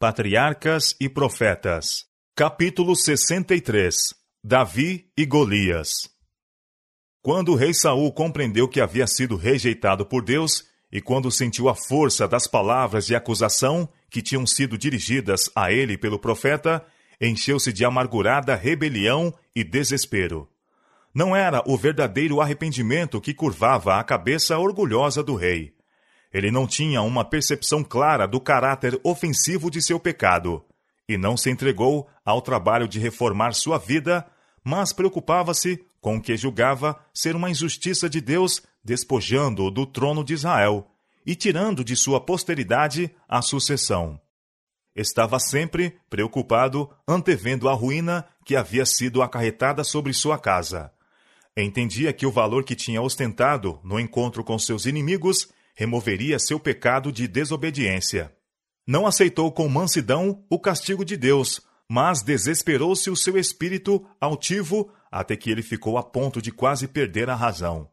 Patriarcas e Profetas, capítulo 63 Davi e Golias. Quando o rei Saul compreendeu que havia sido rejeitado por Deus e quando sentiu a força das palavras de acusação que tinham sido dirigidas a ele pelo profeta, encheu-se de amargurada rebelião e desespero. Não era o verdadeiro arrependimento que curvava a cabeça orgulhosa do rei. Ele não tinha uma percepção clara do caráter ofensivo de seu pecado e não se entregou ao trabalho de reformar sua vida, mas preocupava-se com o que julgava ser uma injustiça de Deus despojando-o do trono de Israel e tirando de sua posteridade a sucessão. Estava sempre preocupado, antevendo a ruína que havia sido acarretada sobre sua casa. Entendia que o valor que tinha ostentado no encontro com seus inimigos removeria seu pecado de desobediência. Não aceitou com mansidão o castigo de Deus, mas desesperou-se o seu espírito altivo até que ele ficou a ponto de quase perder a razão.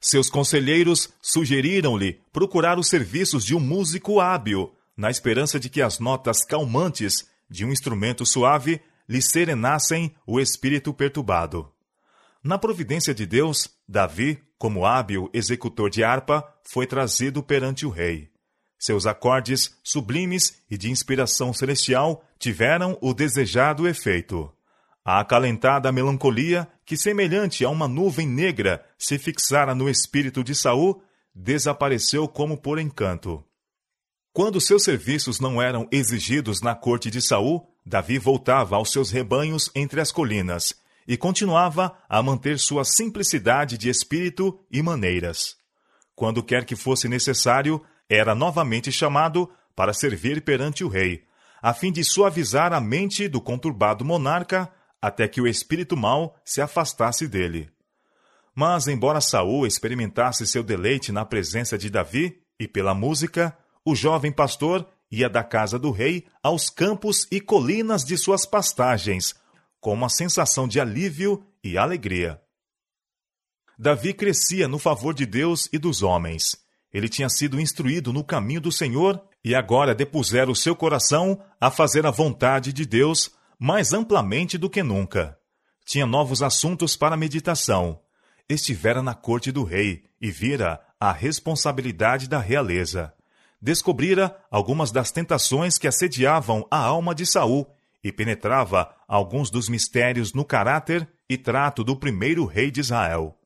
Seus conselheiros sugeriram-lhe procurar os serviços de um músico hábil, na esperança de que as notas calmantes de um instrumento suave lhe serenassem o espírito perturbado. Na providência de Deus, Davi, como hábil executor de harpa, foi trazido perante o rei. Seus acordes, sublimes e de inspiração celestial, tiveram o desejado efeito. A acalentada melancolia, que semelhante a uma nuvem negra se fixara no espírito de Saul, desapareceu como por encanto. Quando seus serviços não eram exigidos na corte de Saul, Davi voltava aos seus rebanhos entre as colinas e continuava a manter sua simplicidade de espírito e maneiras. Quando quer que fosse necessário, era novamente chamado para servir perante o rei, a fim de suavizar a mente do conturbado monarca até que o espírito mau se afastasse dele. Mas, embora Saul experimentasse seu deleite na presença de Davi e pela música, o jovem pastor ia da casa do rei aos campos e colinas de suas pastagens, com uma sensação de alívio e alegria. Davi crescia no favor de Deus e dos homens. Ele tinha sido instruído no caminho do Senhor e agora depusera o seu coração a fazer a vontade de Deus mais amplamente do que nunca. Tinha novos assuntos para meditação. Estivera na corte do rei e vira a responsabilidade da realeza. Descobrira algumas das tentações que assediavam a alma de Saul e penetrava alguns dos mistérios no caráter e trato do primeiro rei de Israel.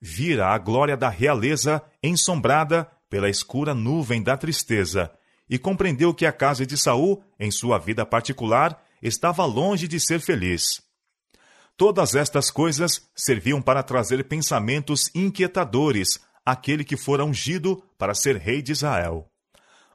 Vira a glória da realeza ensombrada pela escura nuvem da tristeza e compreendeu que a casa de Saul, em sua vida particular, estava longe de ser feliz. Todas estas coisas serviam para trazer pensamentos inquietadores àquele que fora ungido para ser rei de Israel.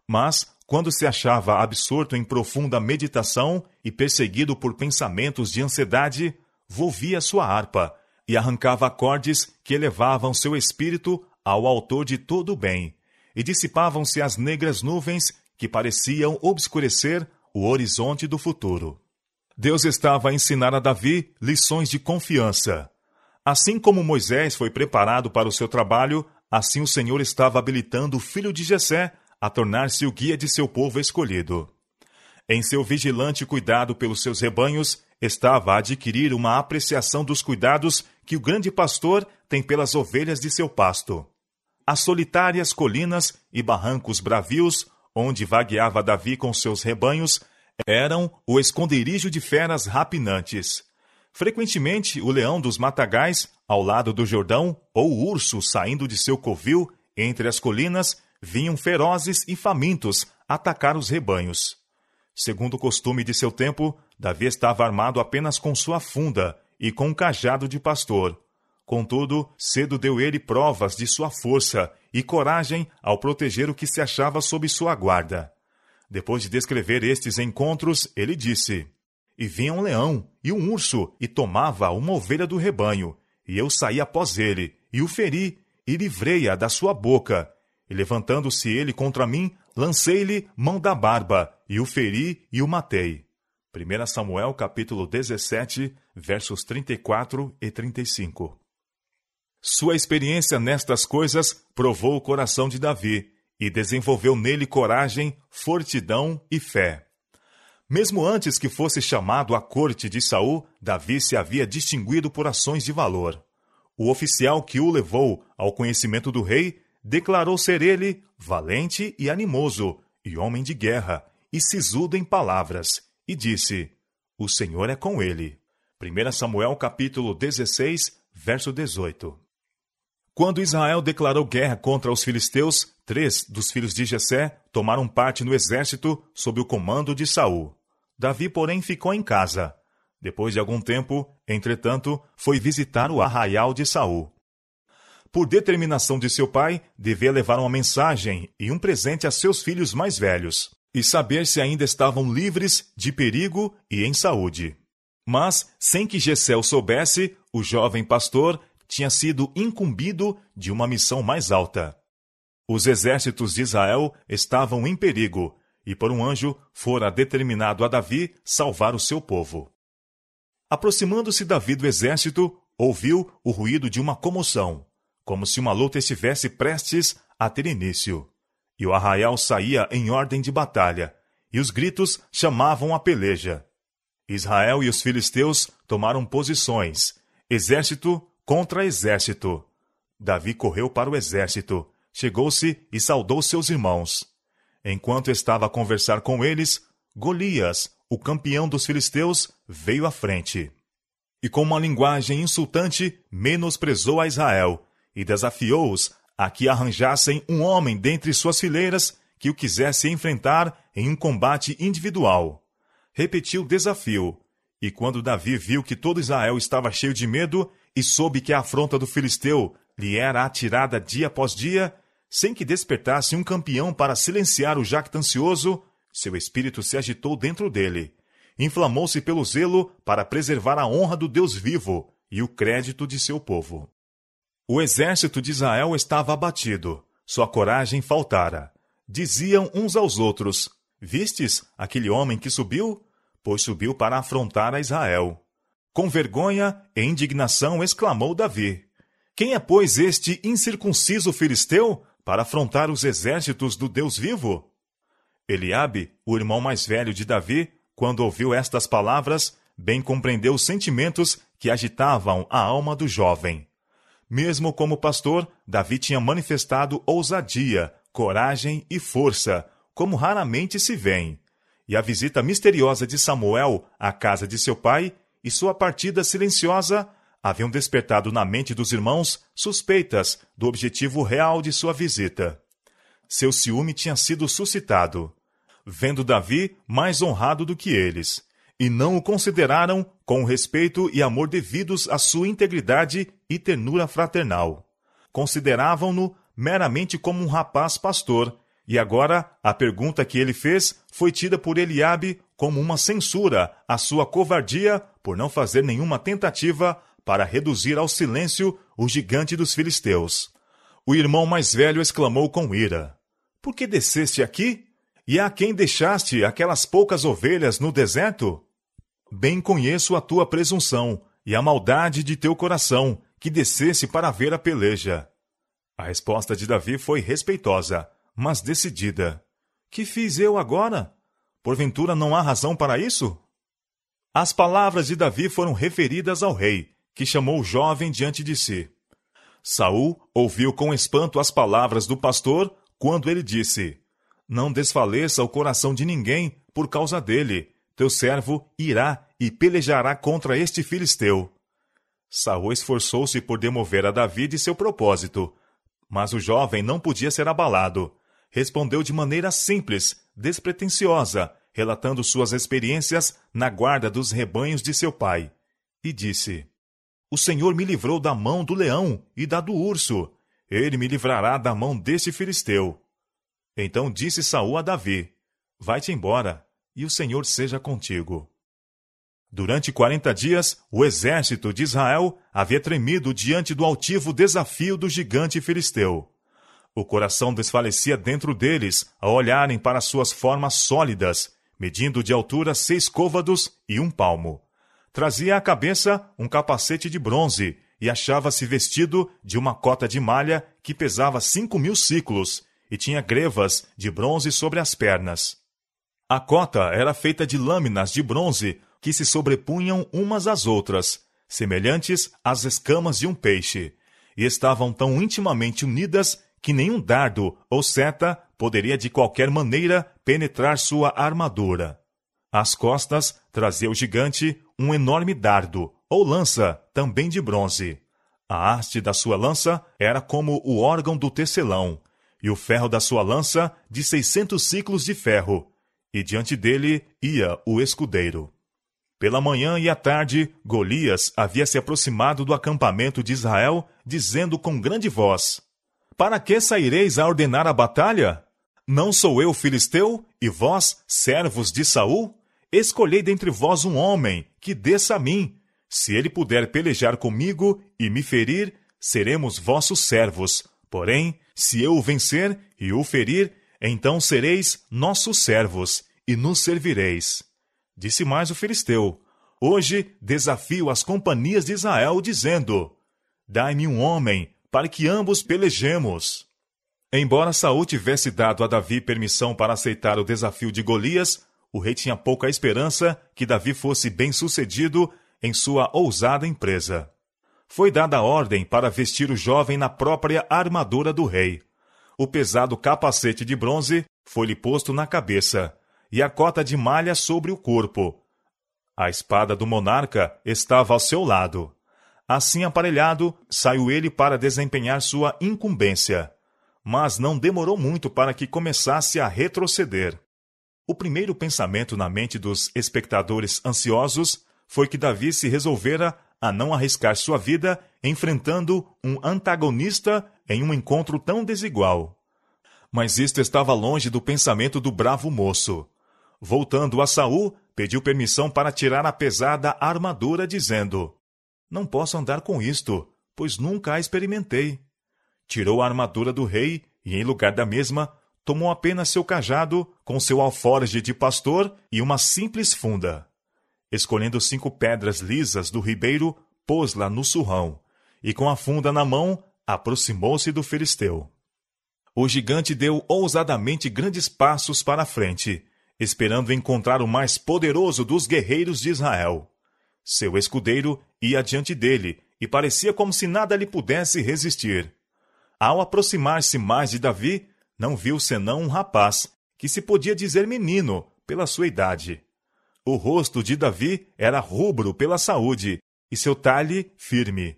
Mas quando se achava absorto em profunda meditação e perseguido por pensamentos de ansiedade, volvia sua harpa e arrancava acordes que elevavam seu espírito ao autor de todo o bem, e dissipavam-se as negras nuvens que pareciam obscurecer o horizonte do futuro. Deus estava a ensinar a Davi lições de confiança. Assim como Moisés foi preparado para o seu trabalho, assim o Senhor estava habilitando o filho de Jessé a tornar-se o guia de seu povo escolhido. Em seu vigilante cuidado pelos seus rebanhos, estava a adquirir uma apreciação dos cuidados que o grande pastor tem pelas ovelhas de seu pasto. As solitárias colinas e barrancos bravios, onde vagueava Davi com seus rebanhos, eram o esconderijo de feras rapinantes. Frequentemente, o leão dos matagais, ao lado do Jordão, ou o urso saindo de seu covil entre as colinas, vinham ferozes e famintos atacar os rebanhos. Segundo o costume de seu tempo, Davi estava armado apenas com sua funda e com um cajado de pastor. Contudo, cedo deu ele provas de sua força e coragem ao proteger o que se achava sob sua guarda. Depois de descrever estes encontros, ele disse: E vinha um leão e um urso, e tomava uma ovelha do rebanho, e eu saí após ele, e o feri, e livrei-a da sua boca, e levantando-se ele contra mim, lancei-lhe mão da barba, e o feri e o matei. 1 Samuel capítulo 17, versos 34 e 35. Sua experiência nestas coisas provou o coração de Davi e desenvolveu nele coragem, fortidão e fé. Mesmo antes que fosse chamado à corte de Saul, Davi se havia distinguido por ações de valor. O oficial que o levou ao conhecimento do rei declarou ser ele valente e animoso, e homem de guerra, e sisudo em palavras, e disse: O Senhor é com ele. 1 Samuel capítulo 16, verso 18. Quando Israel declarou guerra contra os filisteus, três dos filhos de Jessé tomaram parte no exército sob o comando de Saul. Davi, porém, ficou em casa. Depois de algum tempo, entretanto, foi visitar o arraial de Saul. Por determinação de seu pai, devia levar uma mensagem e um presente a seus filhos mais velhos, e saber se ainda estavam livres de perigo e em saúde. Mas, sem que Gessé o soubesse, o jovem pastor tinha sido incumbido de uma missão mais alta. Os exércitos de Israel estavam em perigo, e por um anjo fora determinado a Davi salvar o seu povo. Aproximando-se Davi do exército, ouviu o ruído de uma comoção, como se uma luta estivesse prestes a ter início. E o arraial saía em ordem de batalha, e os gritos chamavam a peleja. Israel e os filisteus tomaram posições, exército contra exército. Davi correu para o exército, chegou-se e saudou seus irmãos. Enquanto estava a conversar com eles, Golias, o campeão dos filisteus, veio à frente. E com uma linguagem insultante, menosprezou a Israel e desafiou-os a que arranjassem um homem dentre suas fileiras que o quisesse enfrentar em um combate individual. Repetiu o desafio, e quando Davi viu que todo Israel estava cheio de medo e soube que a afronta do filisteu lhe era atirada dia após dia, sem que despertasse um campeão para silenciar o jactancioso, seu espírito se agitou dentro dele. Inflamou-se pelo zelo para preservar a honra do Deus vivo e o crédito de seu povo. O exército de Israel estava abatido, sua coragem faltara. Diziam uns aos outros: Vistes aquele homem que subiu? Pois subiu para afrontar a Israel. Com vergonha e indignação exclamou Davi: Quem é, pois, este incircunciso filisteu para afrontar os exércitos do Deus vivo? Eliabe, o irmão mais velho de Davi, quando ouviu estas palavras, bem compreendeu os sentimentos que agitavam a alma do jovem. Mesmo como pastor, Davi tinha manifestado ousadia, coragem e força, como raramente se vêem. E a visita misteriosa de Samuel à casa de seu pai e sua partida silenciosa haviam despertado na mente dos irmãos suspeitas do objetivo real de sua visita. Seu ciúme tinha sido suscitado, vendo Davi mais honrado do que eles, e não o consideraram com o respeito e amor devidos à sua integridade e ternura fraternal. Consideravam-no meramente como um rapaz pastor, e agora a pergunta que ele fez foi tida por Eliabe como uma censura à sua covardia por não fazer nenhuma tentativa para reduzir ao silêncio o gigante dos filisteus. O irmão mais velho exclamou com ira: Por que desceste aqui? E a quem deixaste aquelas poucas ovelhas no deserto? Bem conheço a tua presunção e a maldade de teu coração, que descesse para ver a peleja. A resposta de Davi foi respeitosa, mas decidida. Que fiz eu agora? Porventura não há razão para isso? As palavras de Davi foram referidas ao rei, que chamou o jovem diante de si. Saul ouviu com espanto as palavras do pastor quando ele disse: Não desfaleça o coração de ninguém por causa dele. Teu servo irá e pelejará contra este filisteu. Saul esforçou-se por demover a Davi de seu propósito, mas o jovem não podia ser abalado respondeu de maneira simples, despretensiosa, relatando suas experiências na guarda dos rebanhos de seu pai. E disse: O Senhor me livrou da mão do leão e da do urso. Ele me livrará da mão deste filisteu. Então disse Saul a Davi: Vai-te embora, e o Senhor seja contigo. Durante quarenta dias, o exército de Israel havia tremido diante do altivo desafio do gigante filisteu. O coração desfalecia dentro deles ao olharem para suas formas sólidas, medindo de altura seis côvados e um palmo. Trazia à cabeça um capacete de bronze e achava-se vestido de uma cota de malha que pesava cinco mil ciclos e tinha grevas de bronze sobre as pernas. A cota era feita de lâminas de bronze que se sobrepunham umas às outras, semelhantes às escamas de um peixe, e estavam tão intimamente unidas que nenhum dardo ou seta poderia de qualquer maneira penetrar sua armadura. Às costas trazia o gigante um enorme dardo, ou lança, também de bronze. A haste da sua lança era como o órgão do tecelão, e o ferro da sua lança de seiscentos ciclos de ferro, e diante dele ia o escudeiro. Pela manhã e à tarde, Golias havia se aproximado do acampamento de Israel, dizendo com grande voz: Para que saireis a ordenar a batalha? Não sou eu filisteu, e vós, servos de Saul? Escolhei dentre vós um homem que desça a mim. Se ele puder pelejar comigo e me ferir, seremos vossos servos. Porém, se eu o vencer e o ferir, então sereis nossos servos e nos servireis. Disse mais o filisteu: Hoje desafio as companhias de Israel, dizendo: Dai-me um homem, para que ambos pelejemos. Embora Saul tivesse dado a Davi permissão para aceitar o desafio de Golias, o rei tinha pouca esperança que Davi fosse bem-sucedido em sua ousada empresa. Foi dada ordem para vestir o jovem na própria armadura do rei. O pesado capacete de bronze foi-lhe posto na cabeça, e a cota de malha sobre o corpo. A espada do monarca estava ao seu lado. Assim aparelhado, saiu ele para desempenhar sua incumbência. Mas não demorou muito para que começasse a retroceder. O primeiro pensamento na mente dos espectadores ansiosos foi que Davi se resolvera a não arriscar sua vida enfrentando um antagonista em um encontro tão desigual. Mas isto estava longe do pensamento do bravo moço. Voltando a Saul, pediu permissão para tirar a pesada armadura, dizendo: Não posso andar com isto, pois nunca a experimentei. Tirou a armadura do rei e, em lugar da mesma, tomou apenas seu cajado, com seu alforge de pastor e uma simples funda. Escolhendo cinco pedras lisas do ribeiro, pôs-la no surrão, e com a funda na mão, aproximou-se do filisteu. O gigante deu ousadamente grandes passos para a frente, esperando encontrar o mais poderoso dos guerreiros de Israel. Seu escudeiro ia diante dele, e parecia como se nada lhe pudesse resistir. Ao aproximar-se mais de Davi, não viu senão um rapaz, que se podia dizer menino, pela sua idade. O rosto de Davi era rubro pela saúde, e seu talhe firme.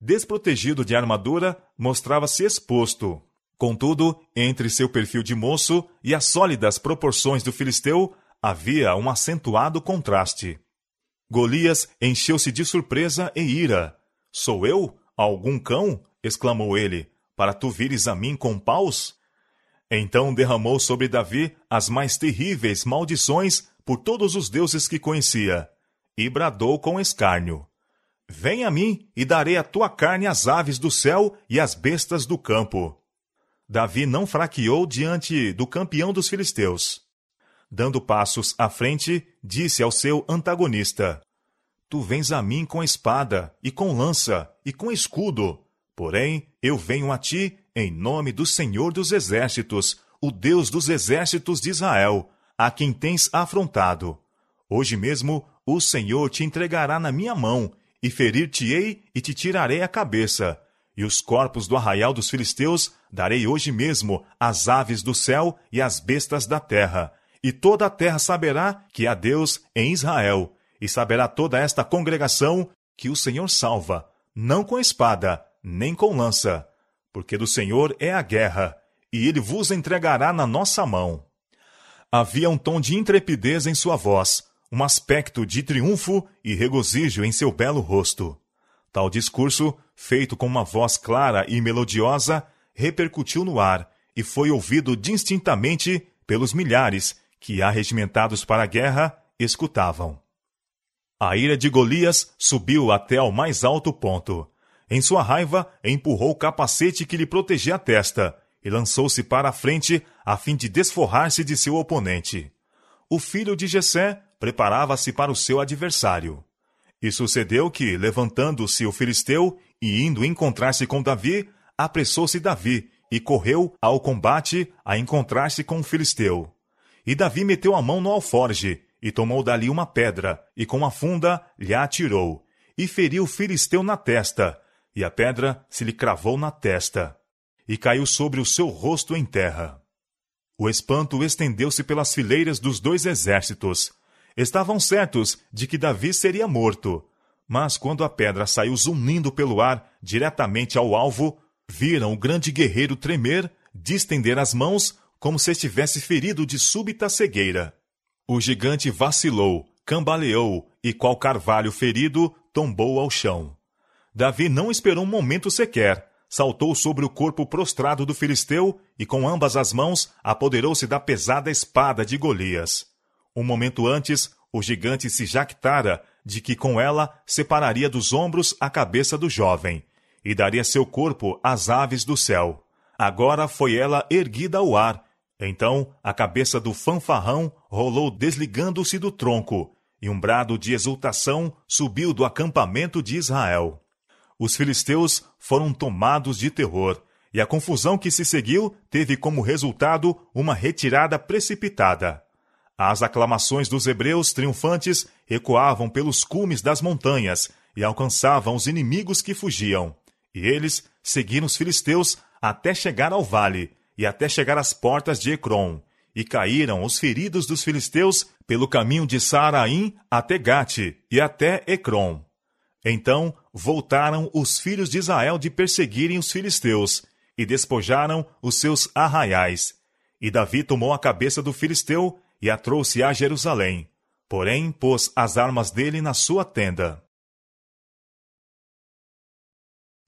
Desprotegido de armadura, mostrava-se exposto. Contudo, entre seu perfil de moço e as sólidas proporções do filisteu, havia um acentuado contraste. Golias encheu-se de surpresa e ira. Sou eu? Algum cão? exclamou ele, para tu vires a mim com paus? Então derramou sobre Davi as mais terríveis maldições por todos os deuses que conhecia, e bradou com escárnio: Vem a mim e darei a tua carne às aves do céu e às bestas do campo. Davi não fraqueou diante do campeão dos filisteus. Dando passos à frente, disse ao seu antagonista: Tu vens a mim com espada, e com lança, e com escudo. Porém, eu venho a ti em nome do Senhor dos Exércitos, o Deus dos exércitos de Israel, a quem tens afrontado. Hoje mesmo o Senhor te entregará na minha mão, e ferir-te-ei e te tirarei a cabeça. E os corpos do arraial dos filisteus darei hoje mesmo às aves do céu e às bestas da terra. E toda a terra saberá que há Deus em Israel, e saberá toda esta congregação que o Senhor salva, não com espada, nem com lança, porque do Senhor é a guerra, e ele vos entregará na nossa mão. Havia um tom de intrepidez em sua voz, um aspecto de triunfo e regozijo em seu belo rosto. Tal discurso, feito com uma voz clara e melodiosa, repercutiu no ar e foi ouvido distintamente pelos milhares que, arregimentados para a guerra, escutavam. A ira de Golias subiu até ao mais alto ponto. Em sua raiva, empurrou o capacete que lhe protegia a testa e lançou-se para a frente a fim de desforrar-se de seu oponente. O filho de Jessé preparava-se para o seu adversário. E sucedeu que, levantando-se o filisteu e indo encontrar-se com Davi, apressou-se Davi e correu ao combate a encontrar-se com o filisteu. E Davi meteu a mão no alforge, e tomou dali uma pedra, e com a funda lhe atirou, e feriu o filisteu na testa, e a pedra se lhe cravou na testa, e caiu sobre o seu rosto em terra. O espanto estendeu-se pelas fileiras dos dois exércitos. Estavam certos de que Davi seria morto, mas quando a pedra saiu zunindo pelo ar diretamente ao alvo, viram o grande guerreiro tremer, distender as mãos, como se estivesse ferido de súbita cegueira. O gigante vacilou, cambaleou e, qual carvalho ferido, tombou ao chão. Davi não esperou um momento sequer. Saltou sobre o corpo prostrado do filisteu e, com ambas as mãos, apoderou-se da pesada espada de Golias. Um momento antes, o gigante se jactara de que com ela separaria dos ombros a cabeça do jovem e daria seu corpo às aves do céu. Agora foi ela erguida ao ar. Então a cabeça do fanfarrão rolou desligando-se do tronco, e um brado de exultação subiu do acampamento de Israel. Os filisteus foram tomados de terror, e a confusão que se seguiu teve como resultado uma retirada precipitada. As aclamações dos hebreus triunfantes ecoavam pelos cumes das montanhas e alcançavam os inimigos que fugiam. E eles seguiram os filisteus até chegar ao vale e até chegar às portas de Ecrom. E caíram os feridos dos filisteus pelo caminho de Saaraim até Gate e até Ecrom. Então voltaram os filhos de Israel de perseguirem os filisteus e despojaram os seus arraiais. E Davi tomou a cabeça do filisteu e a trouxe a Jerusalém. Porém, pôs as armas dele na sua tenda.